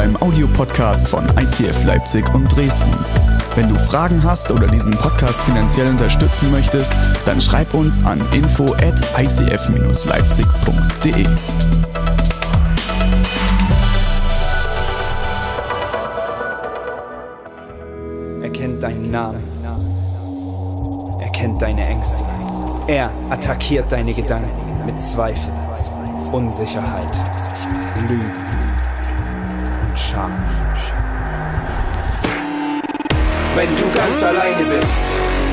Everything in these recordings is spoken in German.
beim Audiopodcast von ICF Leipzig und Dresden. Wenn du Fragen hast oder diesen Podcast finanziell unterstützen möchtest, dann schreib uns an info at icf-leipzig.de. Er kennt deinen Namen. Er kennt deine Ängste. Er attackiert deine Gedanken mit Zweifel, Unsicherheit, Lügen Scham. Wenn du ganz alleine bist,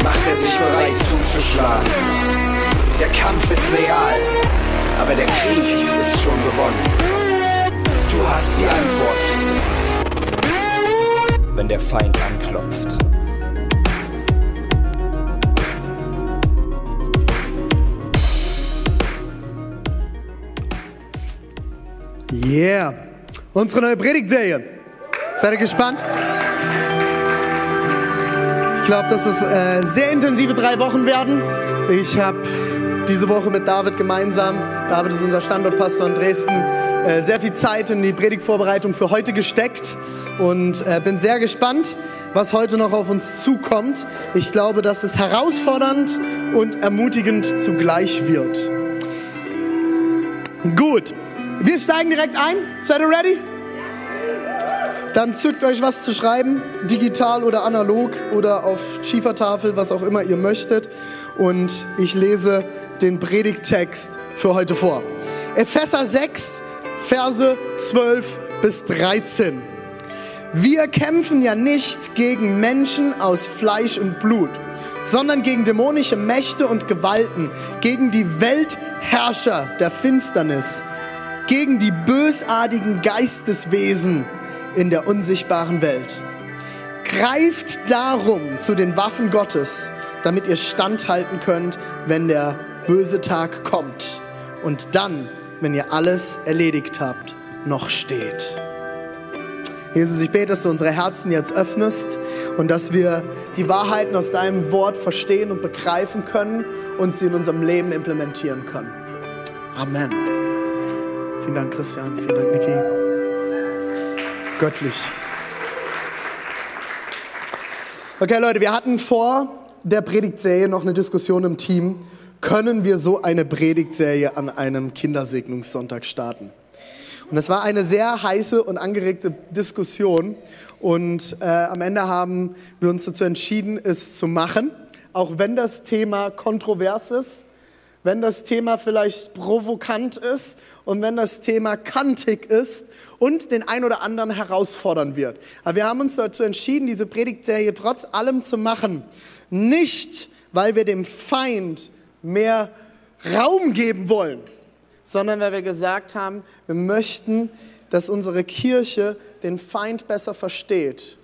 macht er sich bereit zuzuschlagen. Der Kampf ist real, aber der Krieg ist schon gewonnen. Du hast die Antwort, wenn der Feind anklopft. Yeah. Unsere neue Predigtserie. Seid ihr gespannt? Ich glaube, dass es äh, sehr intensive drei Wochen werden. Ich habe diese Woche mit David gemeinsam, David ist unser Standortpastor in Dresden, äh, sehr viel Zeit in die Predigtvorbereitung für heute gesteckt und äh, bin sehr gespannt, was heute noch auf uns zukommt. Ich glaube, dass es herausfordernd und ermutigend zugleich wird. Gut, wir steigen direkt ein. Seid ihr ready? Dann zückt euch was zu schreiben, digital oder analog oder auf Schiefertafel, was auch immer ihr möchtet. Und ich lese den Predigttext für heute vor. Epheser 6, Verse 12 bis 13. Wir kämpfen ja nicht gegen Menschen aus Fleisch und Blut, sondern gegen dämonische Mächte und Gewalten, gegen die Weltherrscher der Finsternis, gegen die bösartigen Geisteswesen in der unsichtbaren Welt. Greift darum zu den Waffen Gottes, damit ihr standhalten könnt, wenn der böse Tag kommt und dann, wenn ihr alles erledigt habt, noch steht. Jesus, ich bete, dass du unsere Herzen jetzt öffnest und dass wir die Wahrheiten aus deinem Wort verstehen und begreifen können und sie in unserem Leben implementieren können. Amen. Vielen Dank, Christian. Vielen Dank, Niki. Göttlich. Okay, Leute, wir hatten vor der Predigtserie noch eine Diskussion im Team. Können wir so eine Predigtserie an einem Kindersegnungssonntag starten? Und es war eine sehr heiße und angeregte Diskussion. Und äh, am Ende haben wir uns dazu entschieden, es zu machen. Auch wenn das Thema kontrovers ist, wenn das Thema vielleicht provokant ist und wenn das Thema kantig ist und den ein oder anderen herausfordern wird. Aber wir haben uns dazu entschieden, diese Predigtserie trotz allem zu machen. Nicht, weil wir dem Feind mehr Raum geben wollen, sondern weil wir gesagt haben, wir möchten, dass unsere Kirche den Feind besser versteht.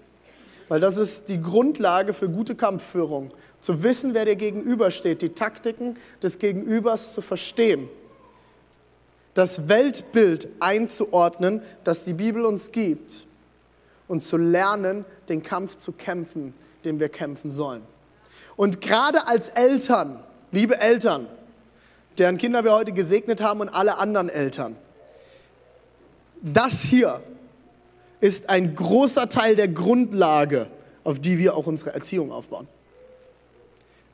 Weil das ist die Grundlage für gute Kampfführung. Zu wissen, wer dir gegenübersteht, die Taktiken des Gegenübers zu verstehen. Das Weltbild einzuordnen, das die Bibel uns gibt. Und zu lernen, den Kampf zu kämpfen, den wir kämpfen sollen. Und gerade als Eltern, liebe Eltern, deren Kinder wir heute gesegnet haben und alle anderen Eltern. Das hier ist ein großer Teil der Grundlage, auf die wir auch unsere Erziehung aufbauen.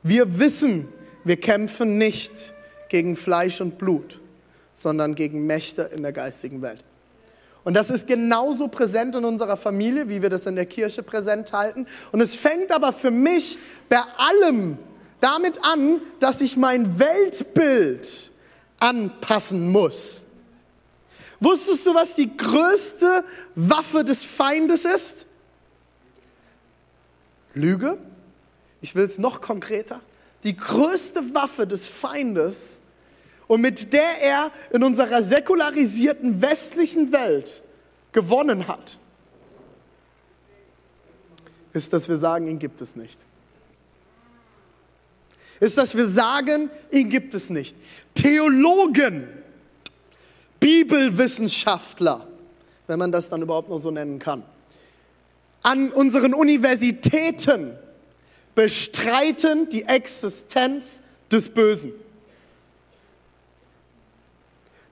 Wir wissen, wir kämpfen nicht gegen Fleisch und Blut, sondern gegen Mächte in der geistigen Welt. Und das ist genauso präsent in unserer Familie, wie wir das in der Kirche präsent halten. Und es fängt aber für mich bei allem damit an, dass ich mein Weltbild anpassen muss. Wusstest du, was die größte Waffe des Feindes ist? Lüge. Ich will es noch konkreter. Die größte Waffe des Feindes und mit der er in unserer säkularisierten westlichen Welt gewonnen hat, ist, dass wir sagen, ihn gibt es nicht ist, dass wir sagen, ihn gibt es nicht. Theologen, Bibelwissenschaftler, wenn man das dann überhaupt noch so nennen kann, an unseren Universitäten bestreiten die Existenz des Bösen.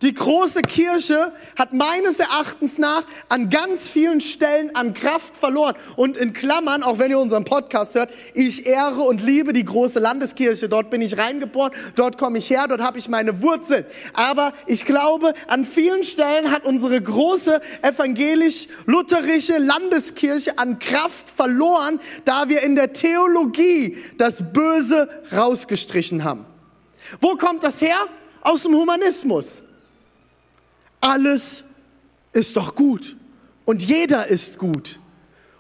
Die große Kirche hat meines Erachtens nach an ganz vielen Stellen an Kraft verloren. Und in Klammern, auch wenn ihr unseren Podcast hört, ich ehre und liebe die große Landeskirche. Dort bin ich reingeboren, dort komme ich her, dort habe ich meine Wurzeln. Aber ich glaube, an vielen Stellen hat unsere große evangelisch-lutherische Landeskirche an Kraft verloren, da wir in der Theologie das Böse rausgestrichen haben. Wo kommt das her? Aus dem Humanismus alles ist doch gut und jeder ist gut.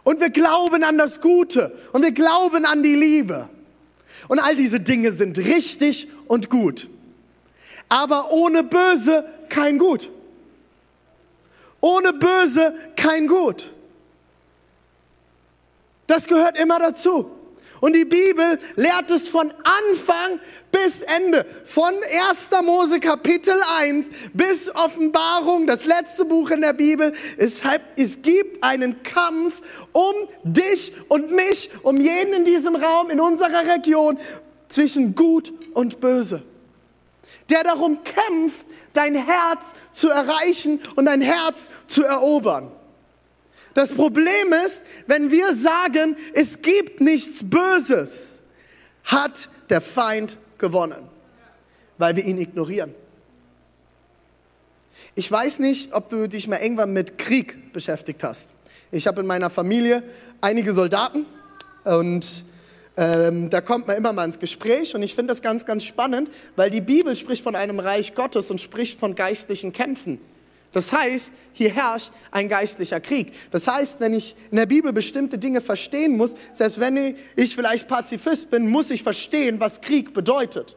Und wir glauben an das Gute und wir glauben an die Liebe. Und all diese Dinge sind richtig und gut. Aber ohne Böse kein Gut. Ohne Böse kein Gut. Das gehört immer dazu. Und die Bibel lehrt es von Anfang bis Ende. Von 1. Mose Kapitel 1 bis Offenbarung, das letzte Buch in der Bibel. Es, es gibt einen Kampf um dich und mich, um jeden in diesem Raum, in unserer Region, zwischen Gut und Böse. Der darum kämpft, dein Herz zu erreichen und dein Herz zu erobern. Das Problem ist, wenn wir sagen, es gibt nichts Böses, hat der Feind gewonnen, weil wir ihn ignorieren. Ich weiß nicht, ob du dich mal irgendwann mit Krieg beschäftigt hast. Ich habe in meiner Familie einige Soldaten und ähm, da kommt man immer mal ins Gespräch und ich finde das ganz, ganz spannend, weil die Bibel spricht von einem Reich Gottes und spricht von geistlichen Kämpfen. Das heißt, hier herrscht ein geistlicher Krieg. Das heißt, wenn ich in der Bibel bestimmte Dinge verstehen muss, selbst wenn ich vielleicht Pazifist bin, muss ich verstehen, was Krieg bedeutet.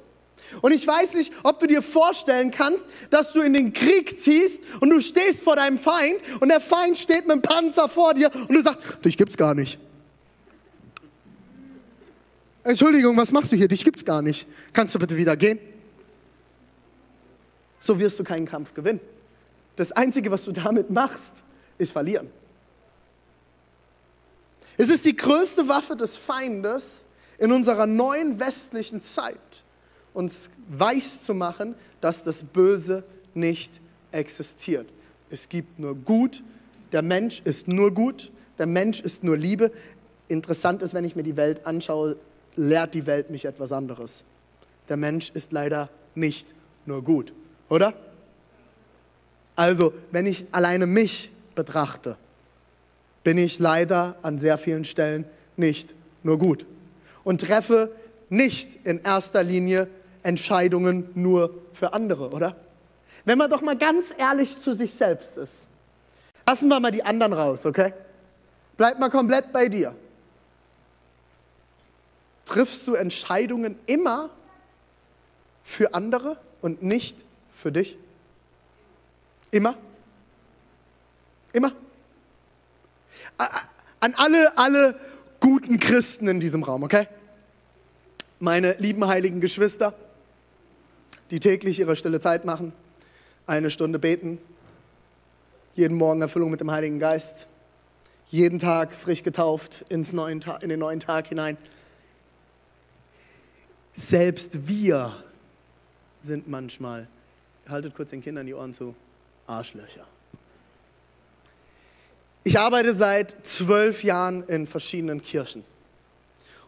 Und ich weiß nicht, ob du dir vorstellen kannst, dass du in den Krieg ziehst und du stehst vor deinem Feind und der Feind steht mit dem Panzer vor dir und du sagst, dich gibt's gar nicht. Entschuldigung, was machst du hier? Dich gibt's gar nicht. Kannst du bitte wieder gehen? So wirst du keinen Kampf gewinnen. Das Einzige, was du damit machst, ist verlieren. Es ist die größte Waffe des Feindes in unserer neuen westlichen Zeit, uns weiß zu machen, dass das Böse nicht existiert. Es gibt nur Gut, der Mensch ist nur gut, der Mensch ist nur Liebe. Interessant ist, wenn ich mir die Welt anschaue, lehrt die Welt mich etwas anderes. Der Mensch ist leider nicht nur gut, oder? Also, wenn ich alleine mich betrachte, bin ich leider an sehr vielen Stellen nicht nur gut und treffe nicht in erster Linie Entscheidungen nur für andere, oder? Wenn man doch mal ganz ehrlich zu sich selbst ist. Lassen wir mal die anderen raus, okay? Bleib mal komplett bei dir. Triffst du Entscheidungen immer für andere und nicht für dich? Immer. Immer. An alle, alle guten Christen in diesem Raum, okay? Meine lieben heiligen Geschwister, die täglich ihre stille Zeit machen, eine Stunde beten, jeden Morgen Erfüllung mit dem Heiligen Geist, jeden Tag frisch getauft ins neuen in den neuen Tag hinein. Selbst wir sind manchmal, haltet kurz den Kindern die Ohren zu, Arschlöcher. Ich arbeite seit zwölf Jahren in verschiedenen Kirchen.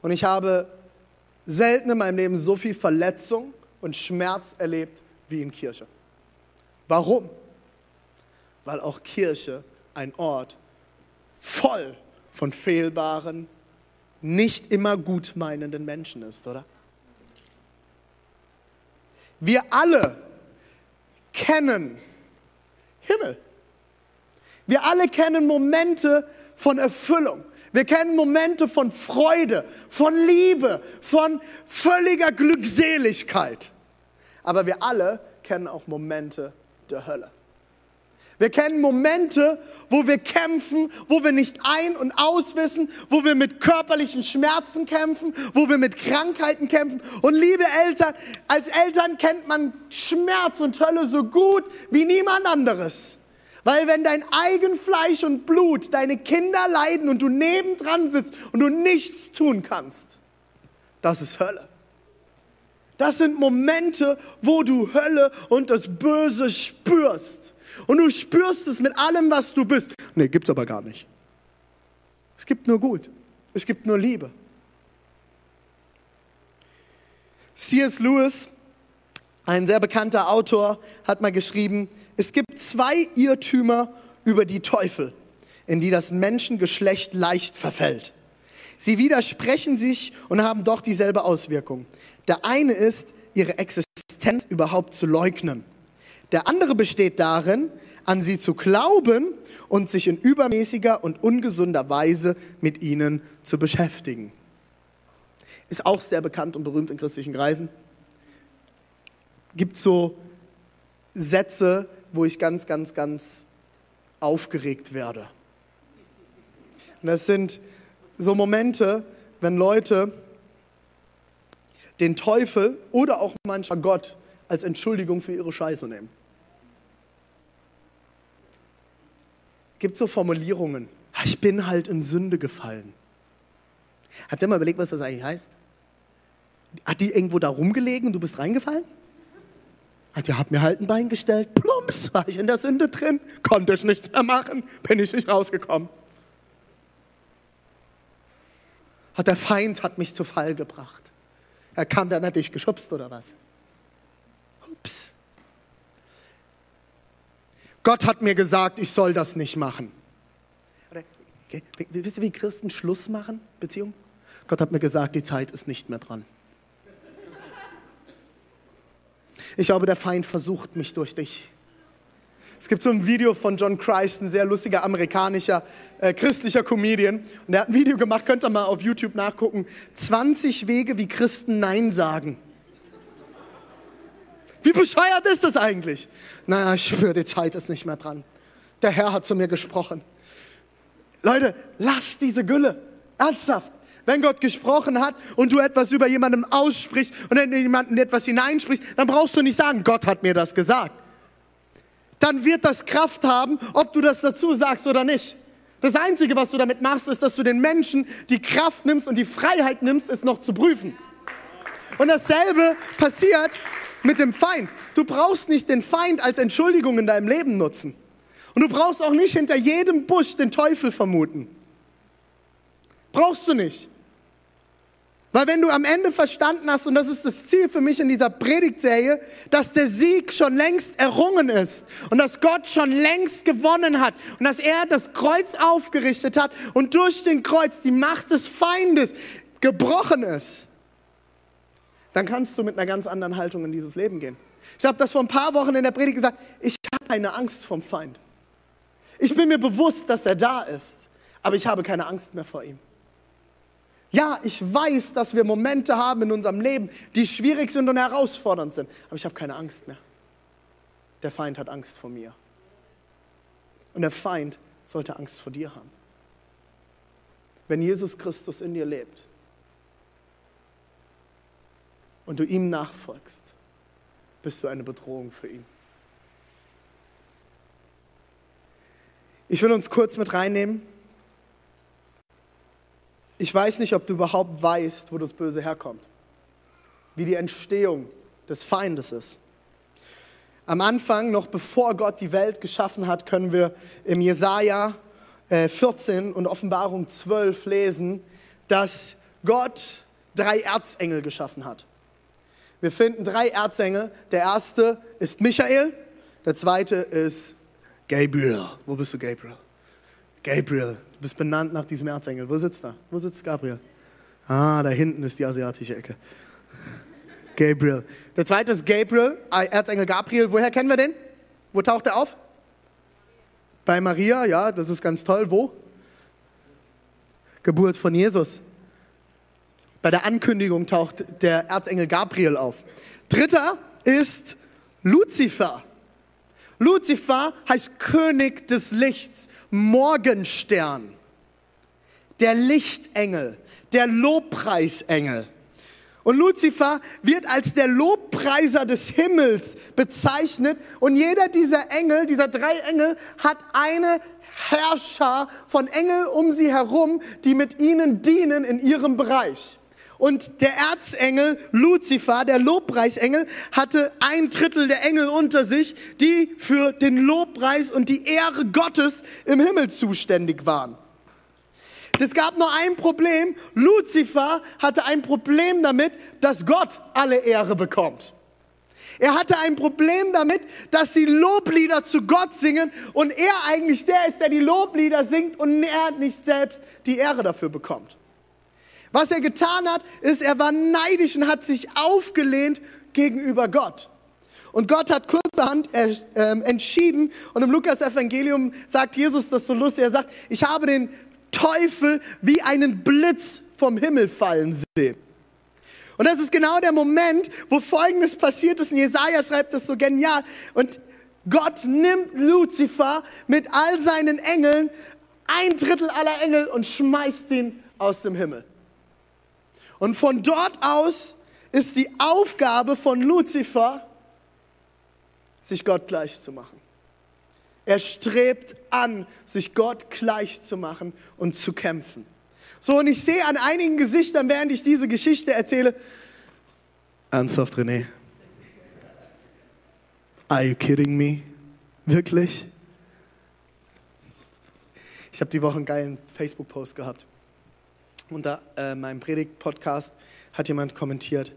Und ich habe selten in meinem Leben so viel Verletzung und Schmerz erlebt wie in Kirche. Warum? Weil auch Kirche ein Ort voll von fehlbaren, nicht immer gut meinenden Menschen ist, oder? Wir alle kennen Himmel. Wir alle kennen Momente von Erfüllung. Wir kennen Momente von Freude, von Liebe, von völliger Glückseligkeit. Aber wir alle kennen auch Momente der Hölle. Wir kennen Momente, wo wir kämpfen, wo wir nicht ein- und auswissen, wo wir mit körperlichen Schmerzen kämpfen, wo wir mit Krankheiten kämpfen. Und liebe Eltern, als Eltern kennt man Schmerz und Hölle so gut wie niemand anderes. Weil wenn dein eigen Fleisch und Blut, deine Kinder leiden und du nebendran sitzt und du nichts tun kannst, das ist Hölle. Das sind Momente, wo du Hölle und das Böse spürst. Und du spürst es mit allem, was du bist. Nee, gibt's aber gar nicht. Es gibt nur Gut. Es gibt nur Liebe. C.S. Lewis, ein sehr bekannter Autor, hat mal geschrieben, es gibt zwei Irrtümer über die Teufel, in die das Menschengeschlecht leicht verfällt. Sie widersprechen sich und haben doch dieselbe Auswirkung. Der eine ist, ihre Existenz überhaupt zu leugnen. Der andere besteht darin, an sie zu glauben und sich in übermäßiger und ungesunder Weise mit ihnen zu beschäftigen. Ist auch sehr bekannt und berühmt in christlichen Kreisen. Gibt so Sätze, wo ich ganz, ganz, ganz aufgeregt werde. Und das sind so Momente, wenn Leute den Teufel oder auch manchmal Gott als Entschuldigung für ihre Scheiße nehmen. Gibt so Formulierungen. Ich bin halt in Sünde gefallen. Habt ihr mal überlegt, was das eigentlich heißt? Hat die irgendwo da rumgelegen und du bist reingefallen? Hat ja, hat mir halt ein Bein gestellt, plumps, war ich in der Sünde drin, konnte ich nichts mehr machen, bin ich nicht rausgekommen. Hat der Feind hat mich zu Fall gebracht. Er kam dann, hat dich geschubst oder was? Ups. Gott hat mir gesagt, ich soll das nicht machen. Wisst ihr, wie Christen Schluss machen, Beziehung? Gott hat mir gesagt, die Zeit ist nicht mehr dran. Ich glaube, der Feind versucht mich durch dich. Es gibt so ein Video von John Christ, ein sehr lustiger amerikanischer äh, christlicher Comedian. Und er hat ein Video gemacht, könnt ihr mal auf YouTube nachgucken. 20 Wege, wie Christen Nein sagen. Wie bescheuert ist das eigentlich? Naja, ich schwöre, die Zeit ist nicht mehr dran. Der Herr hat zu mir gesprochen. Leute, lass diese Gülle. Ernsthaft. Wenn Gott gesprochen hat und du etwas über jemandem aussprichst und in jemanden etwas hineinsprichst, dann brauchst du nicht sagen, Gott hat mir das gesagt. Dann wird das Kraft haben, ob du das dazu sagst oder nicht. Das Einzige, was du damit machst, ist, dass du den Menschen die Kraft nimmst und die Freiheit nimmst, es noch zu prüfen. Und dasselbe passiert mit dem Feind. Du brauchst nicht den Feind als Entschuldigung in deinem Leben nutzen. Und du brauchst auch nicht hinter jedem Busch den Teufel vermuten. Brauchst du nicht. Weil wenn du am Ende verstanden hast, und das ist das Ziel für mich in dieser Predigtserie, dass der Sieg schon längst errungen ist und dass Gott schon längst gewonnen hat und dass er das Kreuz aufgerichtet hat und durch den Kreuz die Macht des Feindes gebrochen ist, dann kannst du mit einer ganz anderen Haltung in dieses Leben gehen. Ich habe das vor ein paar Wochen in der Predigt gesagt, ich habe keine Angst vom Feind. Ich bin mir bewusst, dass er da ist, aber ich habe keine Angst mehr vor ihm. Ja, ich weiß, dass wir Momente haben in unserem Leben, die schwierig sind und herausfordernd sind, aber ich habe keine Angst mehr. Der Feind hat Angst vor mir. Und der Feind sollte Angst vor dir haben. Wenn Jesus Christus in dir lebt und du ihm nachfolgst, bist du eine Bedrohung für ihn. Ich will uns kurz mit reinnehmen ich weiß nicht, ob du überhaupt weißt, wo das Böse herkommt, wie die Entstehung des Feindes ist. Am Anfang, noch bevor Gott die Welt geschaffen hat, können wir im Jesaja 14 äh, und Offenbarung 12 lesen, dass Gott drei Erzengel geschaffen hat. Wir finden drei Erzengel. Der erste ist Michael, der zweite ist Gabriel. Wo bist du, Gabriel? Gabriel, du bist benannt nach diesem Erzengel. Wo sitzt er? Wo sitzt Gabriel? Ah, da hinten ist die asiatische Ecke. Gabriel. Der zweite ist Gabriel, äh, Erzengel Gabriel. Woher kennen wir den? Wo taucht er auf? Bei Maria, ja, das ist ganz toll. Wo? Geburt von Jesus. Bei der Ankündigung taucht der Erzengel Gabriel auf. Dritter ist Luzifer. Luzifer heißt König des Lichts, Morgenstern, der Lichtengel, der Lobpreisengel. Und Luzifer wird als der Lobpreiser des Himmels bezeichnet. Und jeder dieser Engel, dieser drei Engel, hat eine Herrscher von Engel um sie herum, die mit ihnen dienen in ihrem Bereich. Und der Erzengel Luzifer, der Lobpreisengel, hatte ein Drittel der Engel unter sich, die für den Lobpreis und die Ehre Gottes im Himmel zuständig waren. Es gab nur ein Problem. Luzifer hatte ein Problem damit, dass Gott alle Ehre bekommt. Er hatte ein Problem damit, dass sie Loblieder zu Gott singen und er eigentlich der ist, der die Loblieder singt und er nicht selbst die Ehre dafür bekommt. Was er getan hat, ist, er war neidisch und hat sich aufgelehnt gegenüber Gott. Und Gott hat kurzerhand ähm, entschieden, und im Lukas-Evangelium sagt Jesus das so lustig, er sagt, ich habe den Teufel wie einen Blitz vom Himmel fallen sehen. Und das ist genau der Moment, wo Folgendes passiert ist. Und Jesaja schreibt das so genial. Und Gott nimmt Luzifer mit all seinen Engeln, ein Drittel aller Engel, und schmeißt ihn aus dem Himmel. Und von dort aus ist die Aufgabe von Luzifer, sich Gott gleich zu machen. Er strebt an, sich Gott gleich zu machen und zu kämpfen. So, und ich sehe an einigen Gesichtern, während ich diese Geschichte erzähle, ernsthaft, René? Are you kidding me? Wirklich? Ich habe die Woche einen geilen Facebook-Post gehabt. Unter äh, meinem Predigt-Podcast hat jemand kommentiert,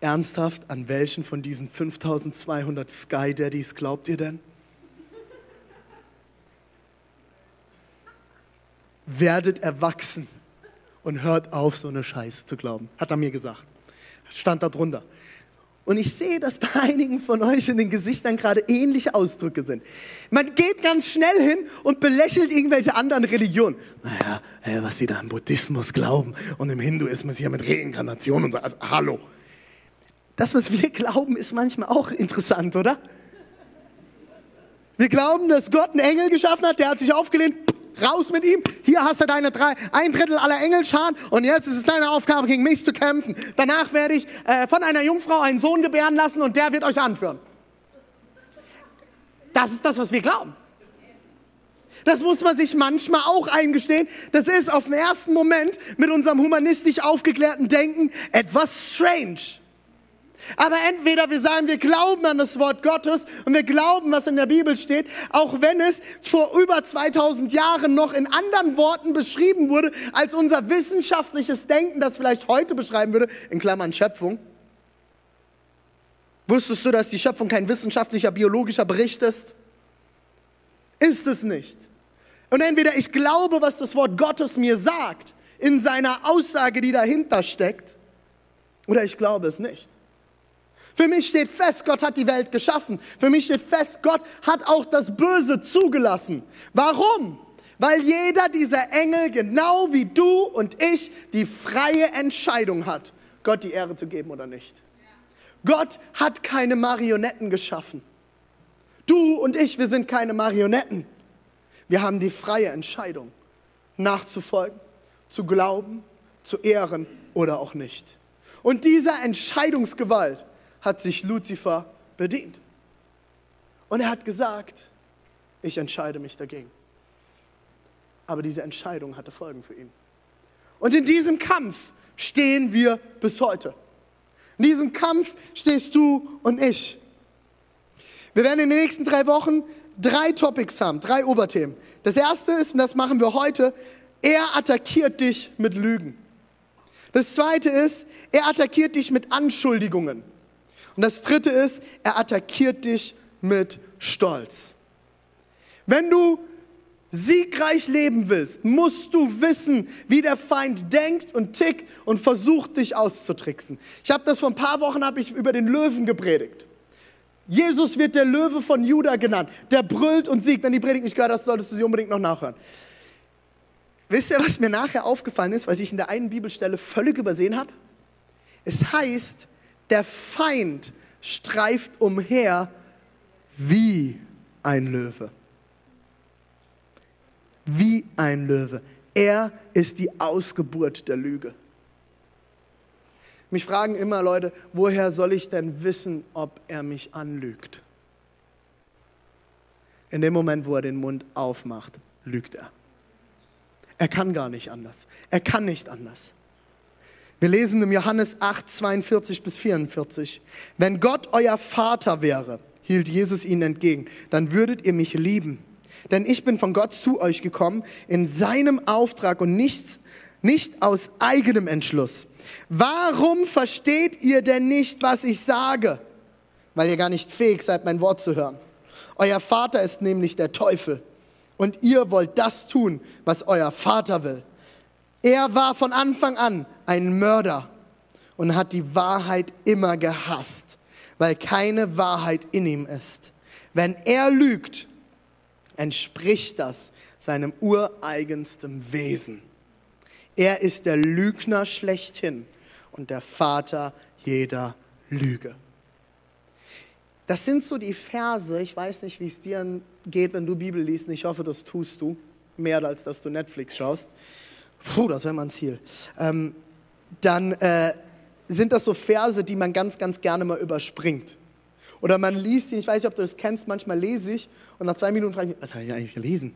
ernsthaft, an welchen von diesen 5200 Sky Daddies glaubt ihr denn? werdet erwachsen und hört auf, so eine Scheiße zu glauben, hat er mir gesagt. Stand da drunter. Und ich sehe, dass bei einigen von euch in den Gesichtern gerade ähnliche Ausdrücke sind. Man geht ganz schnell hin und belächelt irgendwelche anderen Religionen. Naja, äh, was sie da im Buddhismus glauben und im Hinduismus hier mit Reinkarnation und so. Also, hallo. Das, was wir glauben, ist manchmal auch interessant, oder? Wir glauben, dass Gott einen Engel geschaffen hat, der hat sich aufgelehnt, raus mit ihm. Hier hast du deine drei, ein Drittel aller Engelscharen und jetzt ist es deine Aufgabe, gegen mich zu kämpfen. Danach werde ich äh, von einer Jungfrau einen Sohn gebären lassen und der wird euch anführen. Das ist das, was wir glauben. Das muss man sich manchmal auch eingestehen. Das ist auf den ersten Moment mit unserem humanistisch aufgeklärten Denken etwas strange. Aber entweder wir sagen, wir glauben an das Wort Gottes und wir glauben, was in der Bibel steht, auch wenn es vor über 2000 Jahren noch in anderen Worten beschrieben wurde, als unser wissenschaftliches Denken das vielleicht heute beschreiben würde, in Klammern Schöpfung. Wusstest du, dass die Schöpfung kein wissenschaftlicher, biologischer Bericht ist? Ist es nicht. Und entweder ich glaube, was das Wort Gottes mir sagt, in seiner Aussage, die dahinter steckt, oder ich glaube es nicht. Für mich steht fest, Gott hat die Welt geschaffen. Für mich steht fest, Gott hat auch das Böse zugelassen. Warum? Weil jeder dieser Engel, genau wie du und ich, die freie Entscheidung hat, Gott die Ehre zu geben oder nicht. Gott hat keine Marionetten geschaffen. Du und ich, wir sind keine Marionetten. Wir haben die freie Entscheidung, nachzufolgen, zu glauben, zu ehren oder auch nicht. Und dieser Entscheidungsgewalt hat sich Luzifer bedient. Und er hat gesagt, ich entscheide mich dagegen. Aber diese Entscheidung hatte Folgen für ihn. Und in diesem Kampf stehen wir bis heute. In diesem Kampf stehst du und ich. Wir werden in den nächsten drei Wochen drei Topics haben, drei Oberthemen. Das erste ist, und das machen wir heute, er attackiert dich mit Lügen. Das zweite ist, er attackiert dich mit Anschuldigungen. Und das dritte ist, er attackiert dich mit Stolz. Wenn du siegreich leben willst, musst du wissen, wie der Feind denkt und tickt und versucht, dich auszutricksen. Ich habe das vor ein paar Wochen habe ich über den Löwen gepredigt. Jesus wird der Löwe von Juda genannt. Der brüllt und siegt. Wenn die Predigt nicht gehört hast, solltest du sie unbedingt noch nachhören. Wisst ihr, was mir nachher aufgefallen ist, was ich in der einen Bibelstelle völlig übersehen habe? Es heißt, der Feind streift umher wie ein Löwe. Wie ein Löwe. Er ist die Ausgeburt der Lüge. Mich fragen immer Leute, woher soll ich denn wissen, ob er mich anlügt? In dem Moment, wo er den Mund aufmacht, lügt er. Er kann gar nicht anders. Er kann nicht anders. Wir lesen im Johannes 8, 42 bis 44. Wenn Gott euer Vater wäre, hielt Jesus ihnen entgegen, dann würdet ihr mich lieben. Denn ich bin von Gott zu euch gekommen in seinem Auftrag und nichts, nicht aus eigenem Entschluss. Warum versteht ihr denn nicht, was ich sage? Weil ihr gar nicht fähig seid, mein Wort zu hören. Euer Vater ist nämlich der Teufel. Und ihr wollt das tun, was euer Vater will. Er war von Anfang an ein Mörder und hat die Wahrheit immer gehasst, weil keine Wahrheit in ihm ist. Wenn er lügt, entspricht das seinem ureigensten Wesen. Er ist der Lügner schlechthin und der Vater jeder Lüge. Das sind so die Verse, ich weiß nicht, wie es dir geht, wenn du Bibel liest, ich hoffe, das tust du, mehr als dass du Netflix schaust. Puh, das wäre mein Ziel. Ähm, dann äh, sind das so Verse, die man ganz, ganz gerne mal überspringt. Oder man liest sie, ich weiß nicht, ob du das kennst, manchmal lese ich und nach zwei Minuten frage ich mich, was habe ich eigentlich gelesen?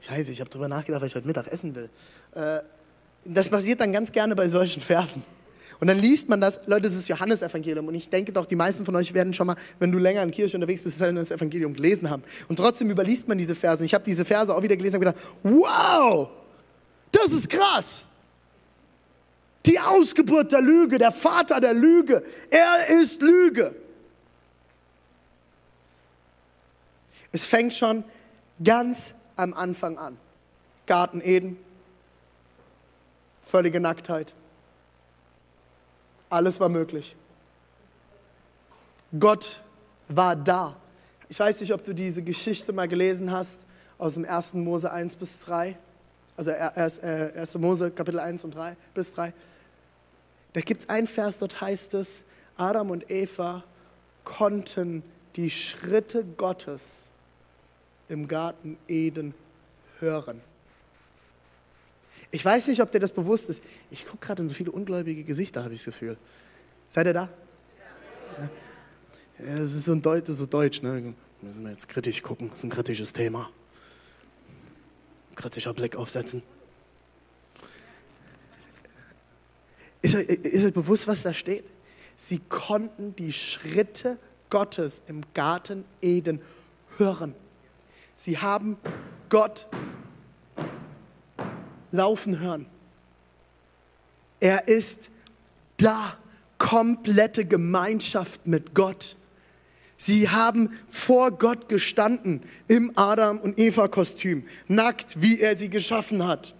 Scheiße, ich habe darüber nachgedacht, was ich heute Mittag essen will. Äh, das passiert dann ganz gerne bei solchen Versen. Und dann liest man das, Leute, das ist Johannesevangelium. Und ich denke doch, die meisten von euch werden schon mal, wenn du länger in Kirche unterwegs bist, das Evangelium gelesen haben. Und trotzdem überliest man diese Verse. Ich habe diese Verse auch wieder gelesen und gedacht, wow, das ist krass. Die Ausgeburt der Lüge, der Vater der Lüge, er ist Lüge. Es fängt schon ganz am Anfang an. Garten Eden, völlige Nacktheit. Alles war möglich. Gott war da. Ich weiß nicht, ob du diese Geschichte mal gelesen hast aus dem 1. Mose 1 bis 3. Also 1. Äh, Mose Kapitel 1 und 3 bis 3. Da gibt es einen Vers, dort heißt es, Adam und Eva konnten die Schritte Gottes im Garten Eden hören. Ich weiß nicht, ob dir das bewusst ist. Ich gucke gerade in so viele ungläubige Gesichter, habe ich das Gefühl. Seid ihr da? Ja. ja das ist so, ein Deut so deutsch. Ne? Müssen wir jetzt kritisch gucken. Das ist ein kritisches Thema. Kritischer Blick aufsetzen. Ist euch, ist euch bewusst, was da steht? Sie konnten die Schritte Gottes im Garten Eden hören. Sie haben Gott laufen hören. Er ist da, komplette Gemeinschaft mit Gott. Sie haben vor Gott gestanden im Adam- und Eva-Kostüm, nackt, wie er sie geschaffen hat.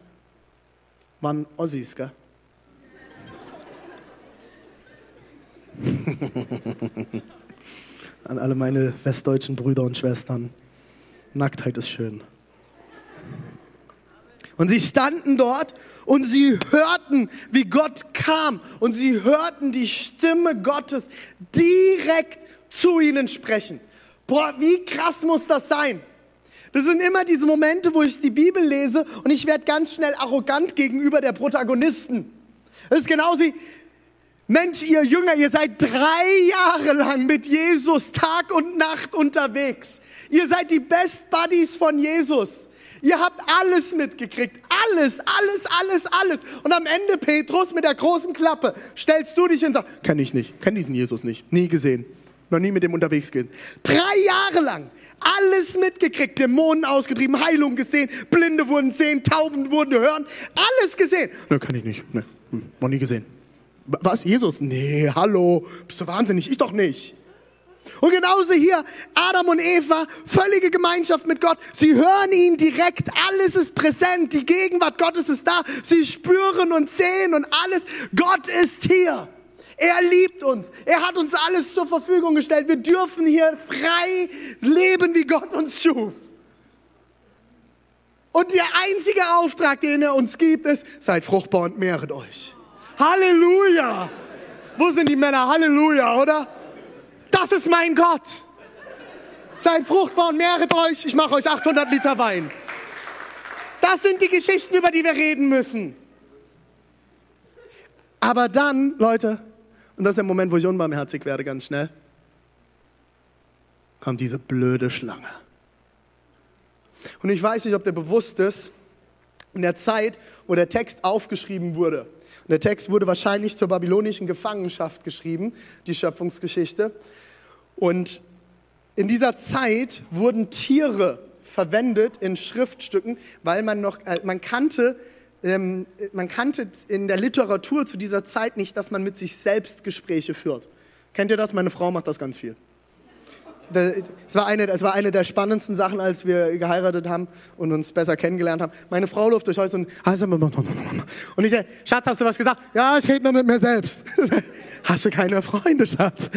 Waren Ossis, gell? An alle meine westdeutschen Brüder und Schwestern. Nacktheit ist schön. Und sie standen dort und sie hörten, wie Gott kam. Und sie hörten die Stimme Gottes direkt zu ihnen sprechen. Boah, wie krass muss das sein? Das sind immer diese Momente, wo ich die Bibel lese und ich werde ganz schnell arrogant gegenüber der Protagonisten. Das ist genauso wie, Mensch, ihr Jünger, ihr seid drei Jahre lang mit Jesus Tag und Nacht unterwegs. Ihr seid die Best Buddies von Jesus. Ihr habt alles mitgekriegt. Alles, alles, alles, alles. Und am Ende, Petrus, mit der großen Klappe, stellst du dich hin und sagst, kenn ich nicht, kenn diesen Jesus nicht, nie gesehen, noch nie mit dem unterwegs gewesen. Drei Jahre lang alles mitgekriegt, Dämonen ausgetrieben, Heilung gesehen, Blinde wurden sehen, Tauben wurden hören, alles gesehen. Ne, kann ich nicht, ne, noch nie gesehen. Was, Jesus? Nee, hallo, bist du wahnsinnig? Ich doch nicht. Und genauso hier Adam und Eva, völlige Gemeinschaft mit Gott. Sie hören ihn direkt, alles ist präsent, die Gegenwart Gottes ist da. Sie spüren und sehen und alles. Gott ist hier. Er liebt uns. Er hat uns alles zur Verfügung gestellt. Wir dürfen hier frei leben, wie Gott uns schuf. Und der einzige Auftrag, den er uns gibt, ist, seid fruchtbar und mehret euch. Halleluja! Wo sind die Männer? Halleluja, oder? Das ist mein Gott. Seid fruchtbar und mehret euch. Ich mache euch 800 Liter Wein. Das sind die Geschichten, über die wir reden müssen. Aber dann, Leute, und das ist der Moment, wo ich unbarmherzig werde, ganz schnell, kommt diese blöde Schlange. Und ich weiß nicht, ob der bewusst ist, in der Zeit, wo der Text aufgeschrieben wurde, Und der Text wurde wahrscheinlich zur babylonischen Gefangenschaft geschrieben, die Schöpfungsgeschichte. Und in dieser Zeit wurden Tiere verwendet in Schriftstücken, weil man noch, äh, man kannte, ähm, man kannte in der Literatur zu dieser Zeit nicht, dass man mit sich selbst Gespräche führt. Kennt ihr das? Meine Frau macht das ganz viel. Es war, eine, es war eine der spannendsten Sachen, als wir geheiratet haben und uns besser kennengelernt haben. Meine Frau läuft durch Haus und, und ich sage, Schatz, hast du was gesagt? Ja, ich rede nur mit mir selbst. Hast du keine Freunde, Schatz?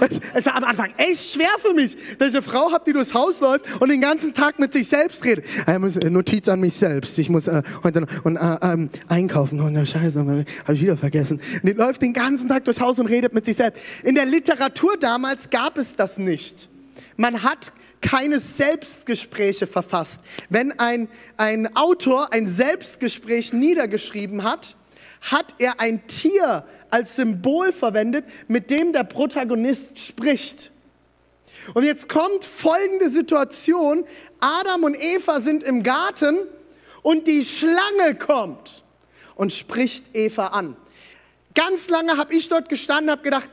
Es, es war am Anfang echt schwer für mich, dass ich eine Frau habe, die durchs Haus läuft und den ganzen Tag mit sich selbst redet. Ich muss äh, Notiz an mich selbst. Ich muss äh, heute und, äh, ähm, einkaufen. Oh, Scheiße, habe ich wieder vergessen. Und die läuft den ganzen Tag durchs Haus und redet mit sich selbst. In der Literatur damals gab es das nicht. Man hat keine Selbstgespräche verfasst. Wenn ein, ein Autor ein Selbstgespräch niedergeschrieben hat, hat er ein Tier als Symbol verwendet, mit dem der Protagonist spricht. Und jetzt kommt folgende Situation. Adam und Eva sind im Garten und die Schlange kommt und spricht Eva an. Ganz lange habe ich dort gestanden, habe gedacht,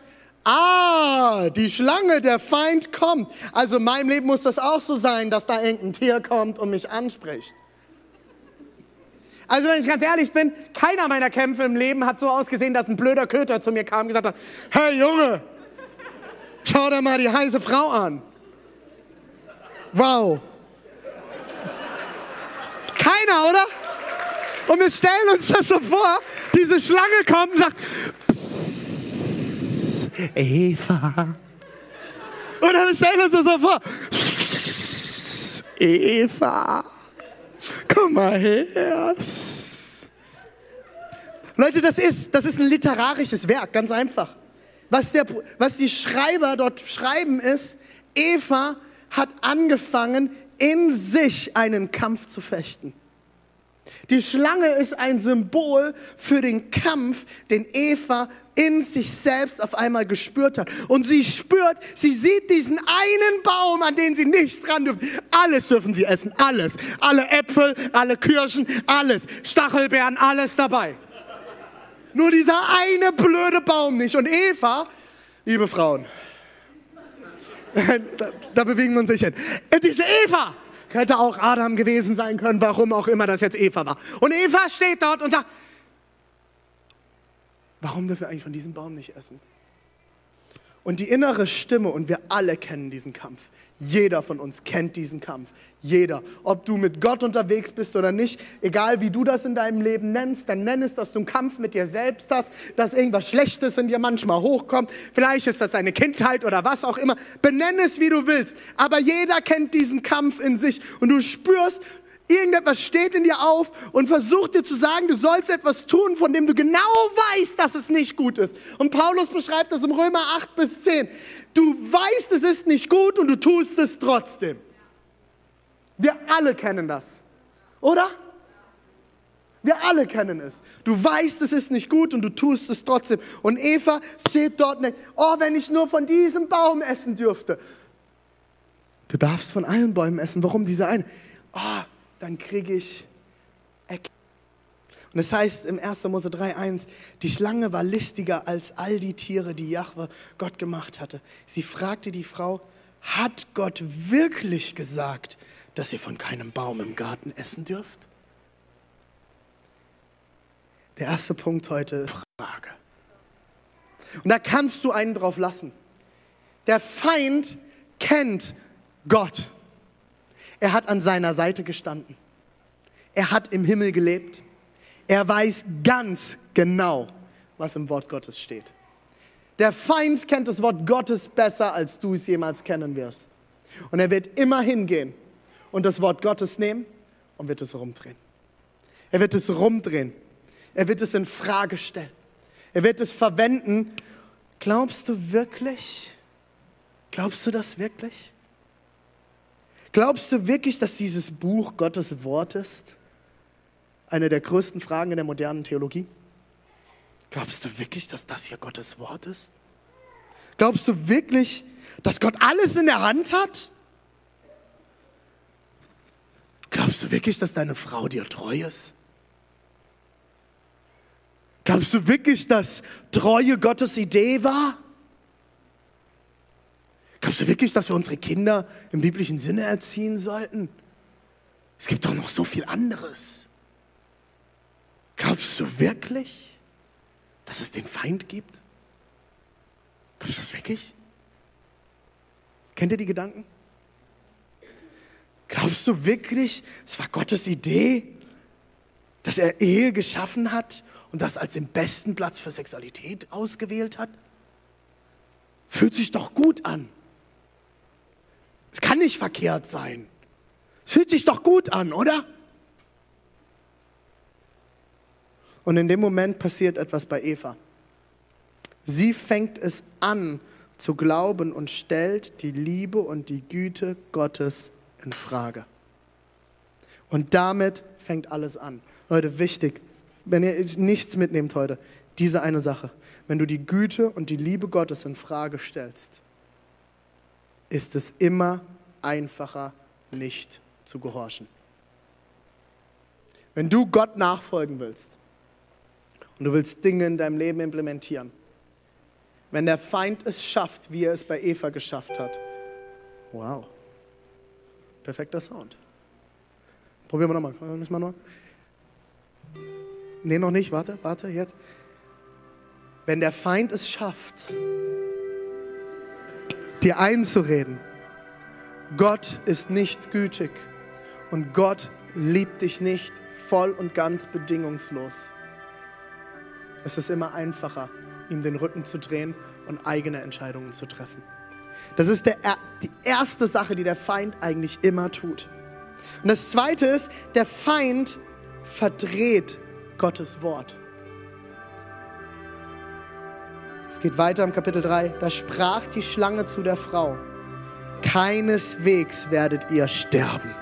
Ah, die Schlange, der Feind kommt. Also in meinem Leben muss das auch so sein, dass da irgendein Tier kommt und mich anspricht. Also wenn ich ganz ehrlich bin, keiner meiner Kämpfe im Leben hat so ausgesehen, dass ein blöder Köter zu mir kam und gesagt hat, hey Junge, schau dir mal die heiße Frau an. Wow. Keiner, oder? Und wir stellen uns das so vor, diese Schlange kommt und sagt, Psst, Eva. Und dann stellen wir uns das so vor. Eva, komm mal her. Leute, das ist, das ist ein literarisches Werk, ganz einfach. Was, der, was die Schreiber dort schreiben ist, Eva hat angefangen, in sich einen Kampf zu fechten. Die Schlange ist ein Symbol für den Kampf, den Eva in sich selbst auf einmal gespürt hat. Und sie spürt, sie sieht diesen einen Baum, an den sie nicht dran dürfen. Alles dürfen sie essen, alles. Alle Äpfel, alle Kirschen, alles. Stachelbeeren, alles dabei. Nur dieser eine blöde Baum nicht. Und Eva, liebe Frauen, da, da bewegen wir uns nicht hin. Und diese Eva, Hätte auch Adam gewesen sein können, warum auch immer das jetzt Eva war. Und Eva steht dort und sagt, warum dürfen wir eigentlich von diesem Baum nicht essen? Und die innere Stimme, und wir alle kennen diesen Kampf, jeder von uns kennt diesen Kampf. Jeder. Ob du mit Gott unterwegs bist oder nicht, egal wie du das in deinem Leben nennst, dann nenn es, dass du einen Kampf mit dir selbst hast, dass irgendwas Schlechtes in dir manchmal hochkommt. Vielleicht ist das deine Kindheit oder was auch immer. Benenn es, wie du willst. Aber jeder kennt diesen Kampf in sich. Und du spürst, irgendetwas steht in dir auf und versucht dir zu sagen, du sollst etwas tun, von dem du genau weißt, dass es nicht gut ist. Und Paulus beschreibt das im Römer 8 bis 10. Du weißt, es ist nicht gut und du tust es trotzdem. Wir alle kennen das, oder? Wir alle kennen es. Du weißt, es ist nicht gut und du tust es trotzdem. Und Eva steht dort und denkt, oh, wenn ich nur von diesem Baum essen dürfte. Du darfst von allen Bäumen essen. Warum dieser eine? Oh, dann kriege ich Eck. Und es das heißt im 1. Mose 3,1, die Schlange war listiger als all die Tiere, die Jahwe Gott gemacht hatte. Sie fragte die Frau, hat Gott wirklich gesagt, dass ihr von keinem Baum im Garten essen dürft? Der erste Punkt heute, Frage. Und da kannst du einen drauf lassen. Der Feind kennt Gott. Er hat an seiner Seite gestanden. Er hat im Himmel gelebt. Er weiß ganz genau, was im Wort Gottes steht. Der Feind kennt das Wort Gottes besser, als du es jemals kennen wirst. Und er wird immer hingehen und das Wort Gottes nehmen und wird es rumdrehen. Er wird es rumdrehen. Er wird es in Frage stellen. Er wird es verwenden. Glaubst du wirklich? Glaubst du das wirklich? Glaubst du wirklich, dass dieses Buch Gottes Wort ist? Eine der größten Fragen in der modernen Theologie. Glaubst du wirklich, dass das hier Gottes Wort ist? Glaubst du wirklich, dass Gott alles in der Hand hat? Glaubst du wirklich, dass deine Frau dir treu ist? Glaubst du wirklich, dass Treue Gottes Idee war? Glaubst du wirklich, dass wir unsere Kinder im biblischen Sinne erziehen sollten? Es gibt doch noch so viel anderes. Glaubst du wirklich, dass es den Feind gibt? Glaubst du das wirklich? Kennt ihr die Gedanken? Glaubst du wirklich, es war Gottes Idee, dass er Ehe geschaffen hat und das als den besten Platz für Sexualität ausgewählt hat? Fühlt sich doch gut an. Es kann nicht verkehrt sein. Es fühlt sich doch gut an, oder? Und in dem Moment passiert etwas bei Eva. Sie fängt es an zu glauben und stellt die Liebe und die Güte Gottes in Frage. Und damit fängt alles an. Leute, wichtig, wenn ihr nichts mitnehmt heute, diese eine Sache. Wenn du die Güte und die Liebe Gottes in Frage stellst, ist es immer einfacher, nicht zu gehorchen. Wenn du Gott nachfolgen willst und du willst Dinge in deinem Leben implementieren, wenn der Feind es schafft, wie er es bei Eva geschafft hat, wow, perfekter Sound. Probieren wir nochmal. Müssen wir noch? Nee, noch nicht. Warte, warte, jetzt. Wenn der Feind es schafft, dir einzureden, Gott ist nicht gütig und Gott liebt dich nicht voll und ganz bedingungslos. Es ist immer einfacher, ihm den Rücken zu drehen und eigene Entscheidungen zu treffen. Das ist der, die erste Sache, die der Feind eigentlich immer tut. Und das zweite ist, der Feind verdreht Gottes Wort. Es geht weiter im Kapitel 3. Da sprach die Schlange zu der Frau, keineswegs werdet ihr sterben,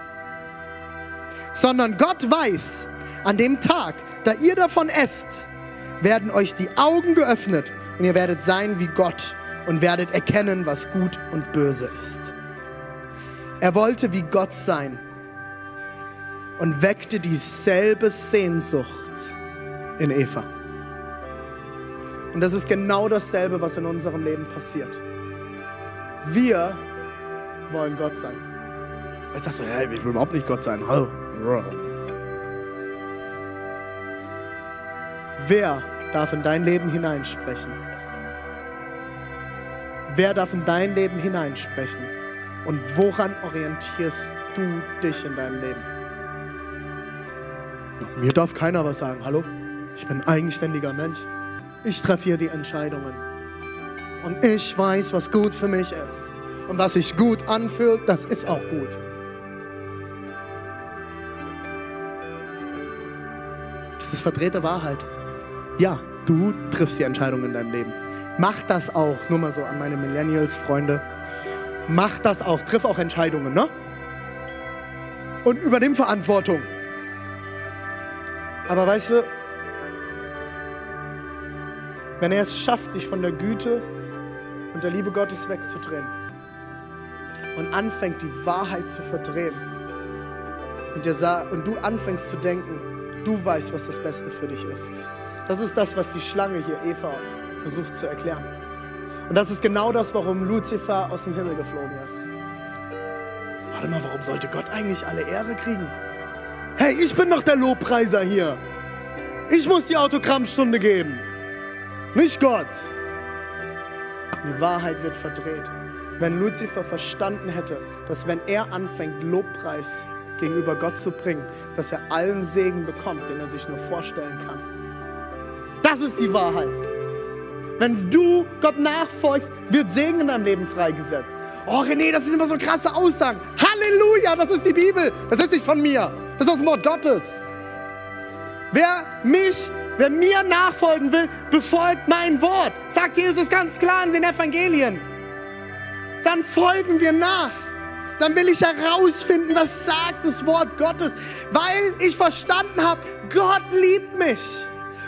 sondern Gott weiß, an dem Tag, da ihr davon esst, werden euch die Augen geöffnet und ihr werdet sein wie Gott und werdet erkennen, was gut und böse ist. Er wollte wie Gott sein und weckte dieselbe Sehnsucht in Eva. Und das ist genau dasselbe, was in unserem Leben passiert. Wir wollen Gott sein. Jetzt sagst du, hey, ich will überhaupt nicht Gott sein. Hallo. Wer darf in dein Leben hineinsprechen? Wer darf in dein Leben hineinsprechen? Und woran orientierst du dich in deinem Leben? Mir darf keiner was sagen. Hallo? Ich bin ein eigenständiger Mensch. Ich treffe hier die Entscheidungen. Und ich weiß, was gut für mich ist. Und was sich gut anfühlt, das ist auch gut. Das ist verdrehte Wahrheit. Ja, du triffst die Entscheidung in deinem Leben. Mach das auch, nur mal so an meine Millennials-Freunde. Mach das auch, triff auch Entscheidungen, ne? Und übernimm Verantwortung. Aber weißt du, wenn er es schafft, dich von der Güte und der Liebe Gottes wegzudrehen und anfängt, die Wahrheit zu verdrehen und, dir und du anfängst zu denken, du weißt, was das Beste für dich ist. Das ist das, was die Schlange hier, Eva, versucht zu erklären. Und das ist genau das, warum Luzifer aus dem Himmel geflogen ist. Warte mal, warum sollte Gott eigentlich alle Ehre kriegen? Hey, ich bin doch der Lobpreiser hier. Ich muss die Autogrammstunde geben. Nicht Gott. Die Wahrheit wird verdreht. Wenn Luzifer verstanden hätte, dass wenn er anfängt, Lobpreis gegenüber Gott zu bringen, dass er allen Segen bekommt, den er sich nur vorstellen kann. Das ist die Wahrheit. Wenn du Gott nachfolgst, wird Segen in deinem Leben freigesetzt. Oh René, das sind immer so krasse Aussagen. Halleluja, das ist die Bibel. Das ist nicht von mir. Das ist dem Wort Gottes. Wer mich, wer mir nachfolgen will, befolgt mein Wort, sagt Jesus ganz klar in den Evangelien. Dann folgen wir nach. Dann will ich herausfinden, was sagt das Wort Gottes, weil ich verstanden habe, Gott liebt mich.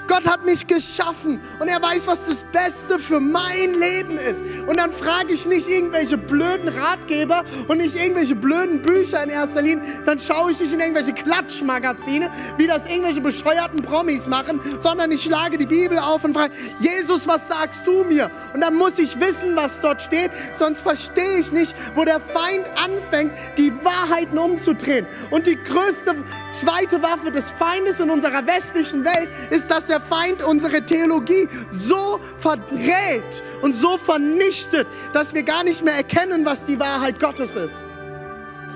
Gott hat mich geschaffen und er weiß, was das Beste für mein Leben ist. Und dann frage ich nicht irgendwelche blöden Ratgeber und nicht irgendwelche blöden Bücher in erster Linie. Dann schaue ich nicht in irgendwelche Klatschmagazine, wie das irgendwelche bescheuerten Promis machen, sondern ich schlage die Bibel auf und frage, Jesus, was sagst du mir? Und dann muss ich wissen, was dort steht, sonst verstehe ich nicht, wo der Feind anfängt, die Wahrheiten umzudrehen. Und die größte zweite Waffe des Feindes in unserer westlichen Welt ist, dass der Feind unsere Theologie so verdreht und so vernichtet, dass wir gar nicht mehr erkennen, was die Wahrheit Gottes ist.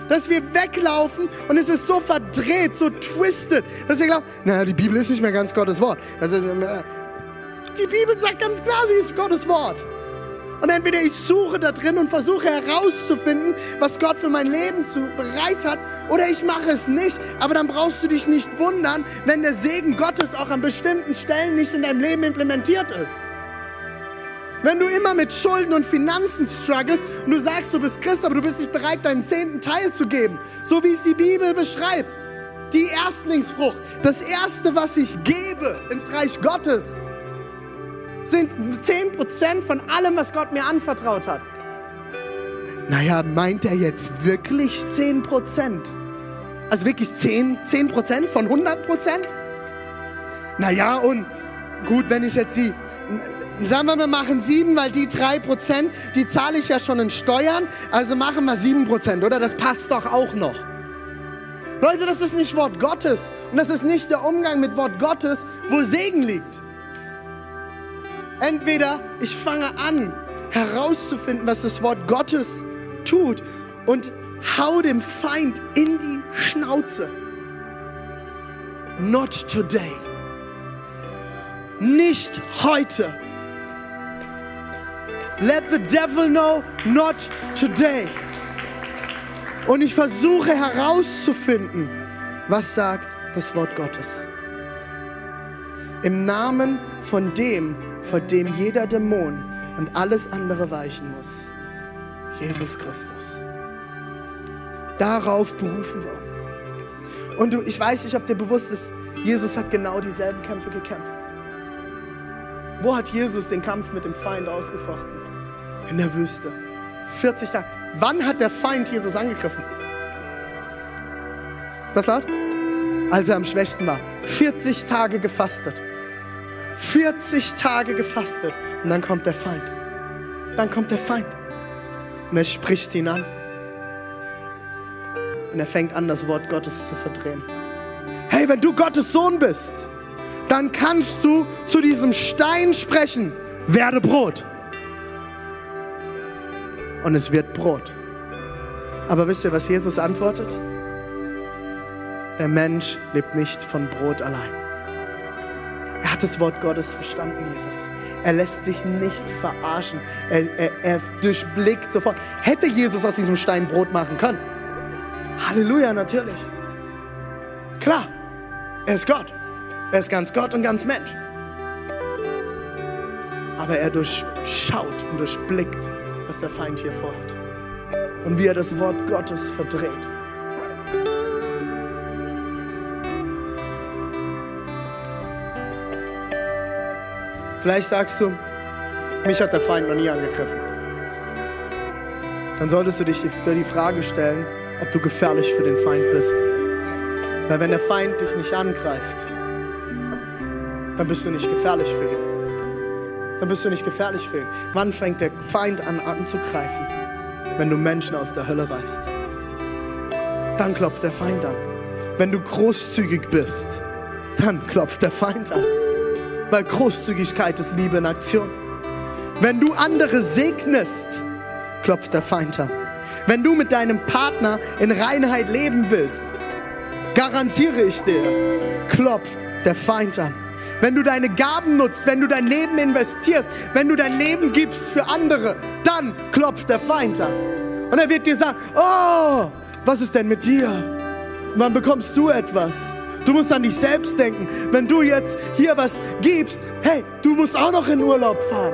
Dass wir weglaufen und es ist so verdreht, so twisted, dass wir glauben, naja, die Bibel ist nicht mehr ganz Gottes Wort. Ist, äh, die Bibel sagt ganz klar, sie ist Gottes Wort. Und entweder ich suche da drin und versuche herauszufinden, was Gott für mein Leben zu, bereit hat, oder ich mache es nicht. Aber dann brauchst du dich nicht wundern, wenn der Segen Gottes auch an bestimmten Stellen nicht in deinem Leben implementiert ist. Wenn du immer mit Schulden und Finanzen struggles und du sagst, du bist Christ, aber du bist nicht bereit, deinen zehnten Teil zu geben, so wie es die Bibel beschreibt, die Erstlingsfrucht, das Erste, was ich gebe ins Reich Gottes, sind 10% von allem, was Gott mir anvertraut hat. Naja, meint er jetzt wirklich 10%? Also wirklich 10, 10% von 100%? Naja, und gut, wenn ich jetzt die, sagen wir, wir machen 7, weil die 3%, die zahle ich ja schon in Steuern, also machen wir 7%, oder? Das passt doch auch noch. Leute, das ist nicht Wort Gottes. Und das ist nicht der Umgang mit Wort Gottes, wo Segen liegt. Entweder ich fange an herauszufinden, was das Wort Gottes tut und hau dem Feind in die Schnauze. Not today. Nicht heute. Let the devil know, not today. Und ich versuche herauszufinden, was sagt das Wort Gottes. Im Namen von dem, vor dem jeder Dämon und alles andere weichen muss. Jesus Christus. Darauf berufen wir uns. Und du, ich weiß nicht, ob dir bewusst ist, Jesus hat genau dieselben Kämpfe gekämpft. Wo hat Jesus den Kampf mit dem Feind ausgefochten? In der Wüste. 40 Tage. Wann hat der Feind Jesus angegriffen? Was sagt? Als er am schwächsten war. 40 Tage gefastet. 40 Tage gefastet und dann kommt der Feind. Dann kommt der Feind und er spricht ihn an. Und er fängt an, das Wort Gottes zu verdrehen. Hey, wenn du Gottes Sohn bist, dann kannst du zu diesem Stein sprechen, werde Brot. Und es wird Brot. Aber wisst ihr, was Jesus antwortet? Der Mensch lebt nicht von Brot allein. Das Wort Gottes verstanden, Jesus. Er lässt sich nicht verarschen. Er, er, er durchblickt sofort. Hätte Jesus aus diesem Stein Brot machen können? Halleluja, natürlich. Klar, er ist Gott. Er ist ganz Gott und ganz Mensch. Aber er durchschaut und durchblickt, was der Feind hier vorhat. Und wie er das Wort Gottes verdreht. Vielleicht sagst du, mich hat der Feind noch nie angegriffen. Dann solltest du dich die Frage stellen, ob du gefährlich für den Feind bist. Weil wenn der Feind dich nicht angreift, dann bist du nicht gefährlich für ihn. Dann bist du nicht gefährlich für ihn. Wann fängt der Feind an anzugreifen? Wenn du Menschen aus der Hölle reißt. Dann klopft der Feind an. Wenn du großzügig bist, dann klopft der Feind an weil Großzügigkeit ist Liebe in Aktion. Wenn du andere segnest, klopft der Feind an. Wenn du mit deinem Partner in Reinheit leben willst, garantiere ich dir, klopft der Feind an. Wenn du deine Gaben nutzt, wenn du dein Leben investierst, wenn du dein Leben gibst für andere, dann klopft der Feind an. Und er wird dir sagen, oh, was ist denn mit dir? Wann bekommst du etwas? Du musst an dich selbst denken. Wenn du jetzt hier was gibst, hey, du musst auch noch in Urlaub fahren.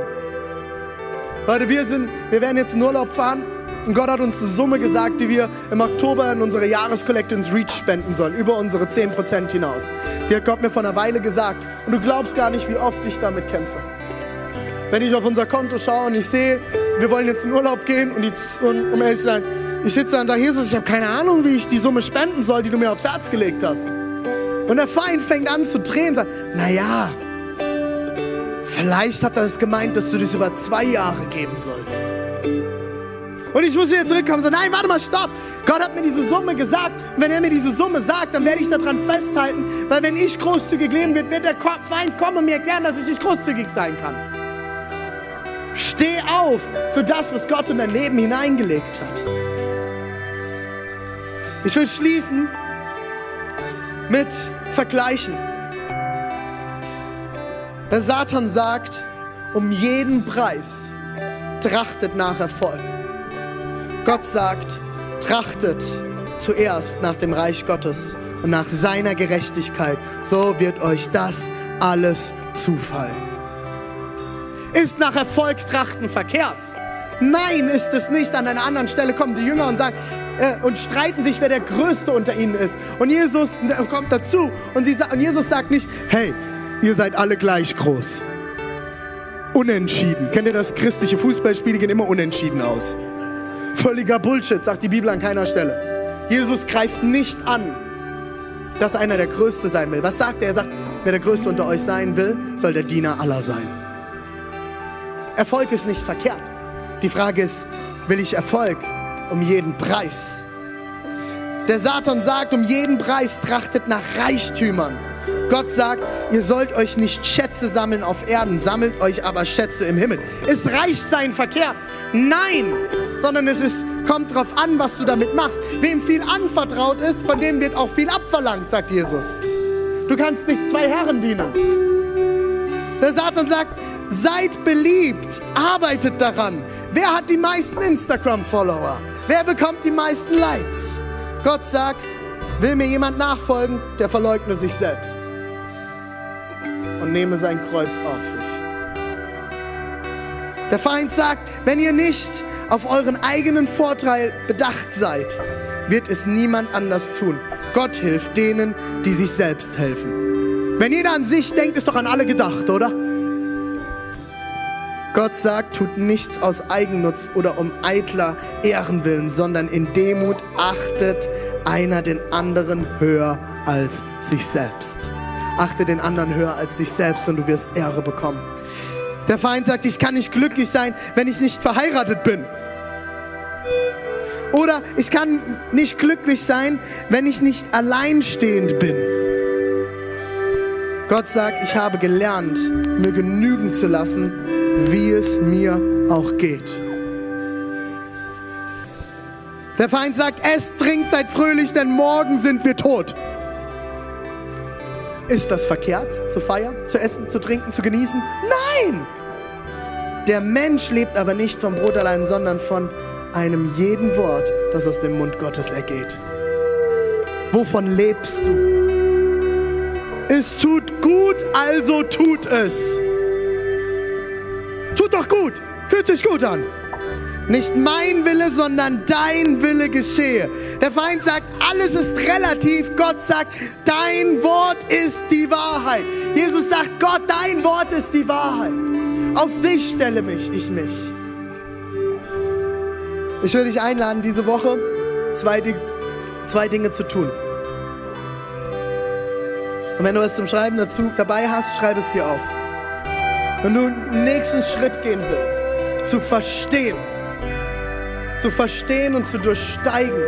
Leute, wir sind, wir werden jetzt in Urlaub fahren Und Gott hat uns eine Summe gesagt, die wir im Oktober in unsere Jahreskollekte ins Reach spenden sollen, über unsere 10% hinaus. Die hat Gott mir vor einer Weile gesagt. Und du glaubst gar nicht, wie oft ich damit kämpfe. Wenn ich auf unser Konto schaue und ich sehe, wir wollen jetzt in Urlaub gehen und, jetzt, und um ehrlich zu sein, ich sitze da und sage, Jesus, ich habe keine Ahnung, wie ich die Summe spenden soll, die du mir aufs Herz gelegt hast. Und der Feind fängt an zu drehen und sagt, naja, vielleicht hat er es gemeint, dass du das über zwei Jahre geben sollst. Und ich muss wieder zurückkommen und sagen, nein, warte mal, stopp. Gott hat mir diese Summe gesagt. Und wenn er mir diese Summe sagt, dann werde ich daran festhalten. Weil wenn ich großzügig leben wird, wird der Feind kommen und mir erklären, dass ich nicht großzügig sein kann. Steh auf für das, was Gott in dein Leben hineingelegt hat. Ich will schließen mit Vergleichen. Der Satan sagt, um jeden Preis trachtet nach Erfolg. Gott sagt, trachtet zuerst nach dem Reich Gottes und nach seiner Gerechtigkeit. So wird euch das alles zufallen. Ist nach Erfolg trachten verkehrt? Nein, ist es nicht. An einer anderen Stelle kommen die Jünger und sagen, äh, und streiten sich, wer der Größte unter ihnen ist. Und Jesus kommt dazu und, sie, und Jesus sagt nicht, hey, ihr seid alle gleich groß. Unentschieden. Kennt ihr das? Christliche Fußballspiele gehen immer unentschieden aus. Völliger Bullshit, sagt die Bibel an keiner Stelle. Jesus greift nicht an, dass einer der Größte sein will. Was sagt er? Er sagt, wer der Größte unter euch sein will, soll der Diener aller sein. Erfolg ist nicht verkehrt. Die Frage ist, will ich Erfolg um jeden Preis? Der Satan sagt, um jeden Preis trachtet nach Reichtümern. Gott sagt, ihr sollt euch nicht Schätze sammeln auf Erden, sammelt euch aber Schätze im Himmel. Ist reich sein verkehrt? Nein, sondern es ist, kommt darauf an, was du damit machst. Wem viel anvertraut ist, von dem wird auch viel abverlangt, sagt Jesus. Du kannst nicht zwei Herren dienen. Der Satan sagt, seid beliebt, arbeitet daran. Wer hat die meisten Instagram-Follower? Wer bekommt die meisten Likes? Gott sagt, will mir jemand nachfolgen, der verleugne sich selbst und nehme sein Kreuz auf sich. Der Feind sagt, wenn ihr nicht auf euren eigenen Vorteil bedacht seid, wird es niemand anders tun. Gott hilft denen, die sich selbst helfen. Wenn jeder an sich denkt, ist doch an alle gedacht, oder? Gott sagt, tut nichts aus Eigennutz oder um eitler Ehrenwillen, sondern in Demut achtet einer den anderen höher als sich selbst. Achte den anderen höher als dich selbst und du wirst Ehre bekommen. Der Feind sagt, ich kann nicht glücklich sein, wenn ich nicht verheiratet bin. Oder ich kann nicht glücklich sein, wenn ich nicht alleinstehend bin. Gott sagt, ich habe gelernt, mir genügen zu lassen, wie es mir auch geht. Der Feind sagt, es trinkt, seid fröhlich, denn morgen sind wir tot. Ist das verkehrt, zu feiern, zu essen, zu trinken, zu genießen? Nein! Der Mensch lebt aber nicht vom Brot allein, sondern von einem jeden Wort, das aus dem Mund Gottes ergeht. Wovon lebst du? Es tut gut, also tut es. Doch gut, fühlt sich gut an. Nicht mein Wille, sondern dein Wille geschehe. Der Feind sagt, alles ist relativ. Gott sagt, dein Wort ist die Wahrheit. Jesus sagt, Gott, dein Wort ist die Wahrheit. Auf dich stelle mich, ich mich. Ich will dich einladen, diese Woche zwei, zwei Dinge zu tun. Und wenn du was zum Schreiben dazu dabei hast, schreib es dir auf. Wenn du den nächsten Schritt gehen willst, zu verstehen, zu verstehen und zu durchsteigen,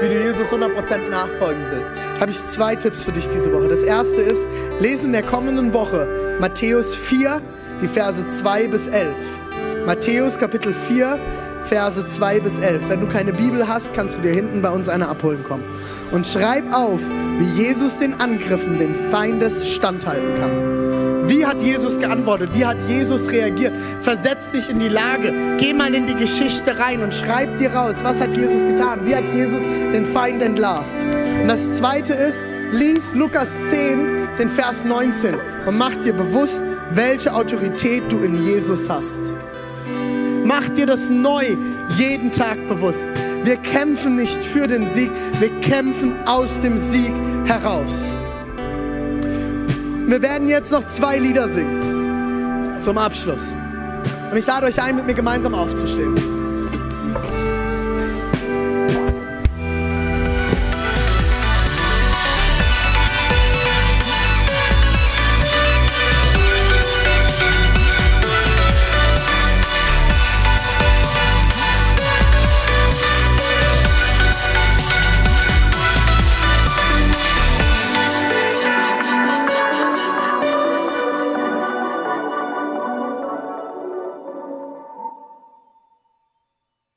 wie du Jesus 100% nachfolgen willst, habe ich zwei Tipps für dich diese Woche. Das erste ist, lese in der kommenden Woche Matthäus 4, die Verse 2 bis 11. Matthäus Kapitel 4, Verse 2 bis 11. Wenn du keine Bibel hast, kannst du dir hinten bei uns eine abholen kommen. Und schreib auf, wie Jesus den Angriffen den Feindes standhalten kann. Wie hat Jesus geantwortet? Wie hat Jesus reagiert? Versetz dich in die Lage. Geh mal in die Geschichte rein und schreib dir raus, was hat Jesus getan? Wie hat Jesus den Feind entlarvt? Und das zweite ist, lies Lukas 10, den Vers 19 und mach dir bewusst, welche Autorität du in Jesus hast. Mach dir das neu jeden Tag bewusst. Wir kämpfen nicht für den Sieg, wir kämpfen aus dem Sieg heraus. Wir werden jetzt noch zwei Lieder singen zum Abschluss. Und ich lade euch ein, mit mir gemeinsam aufzustehen.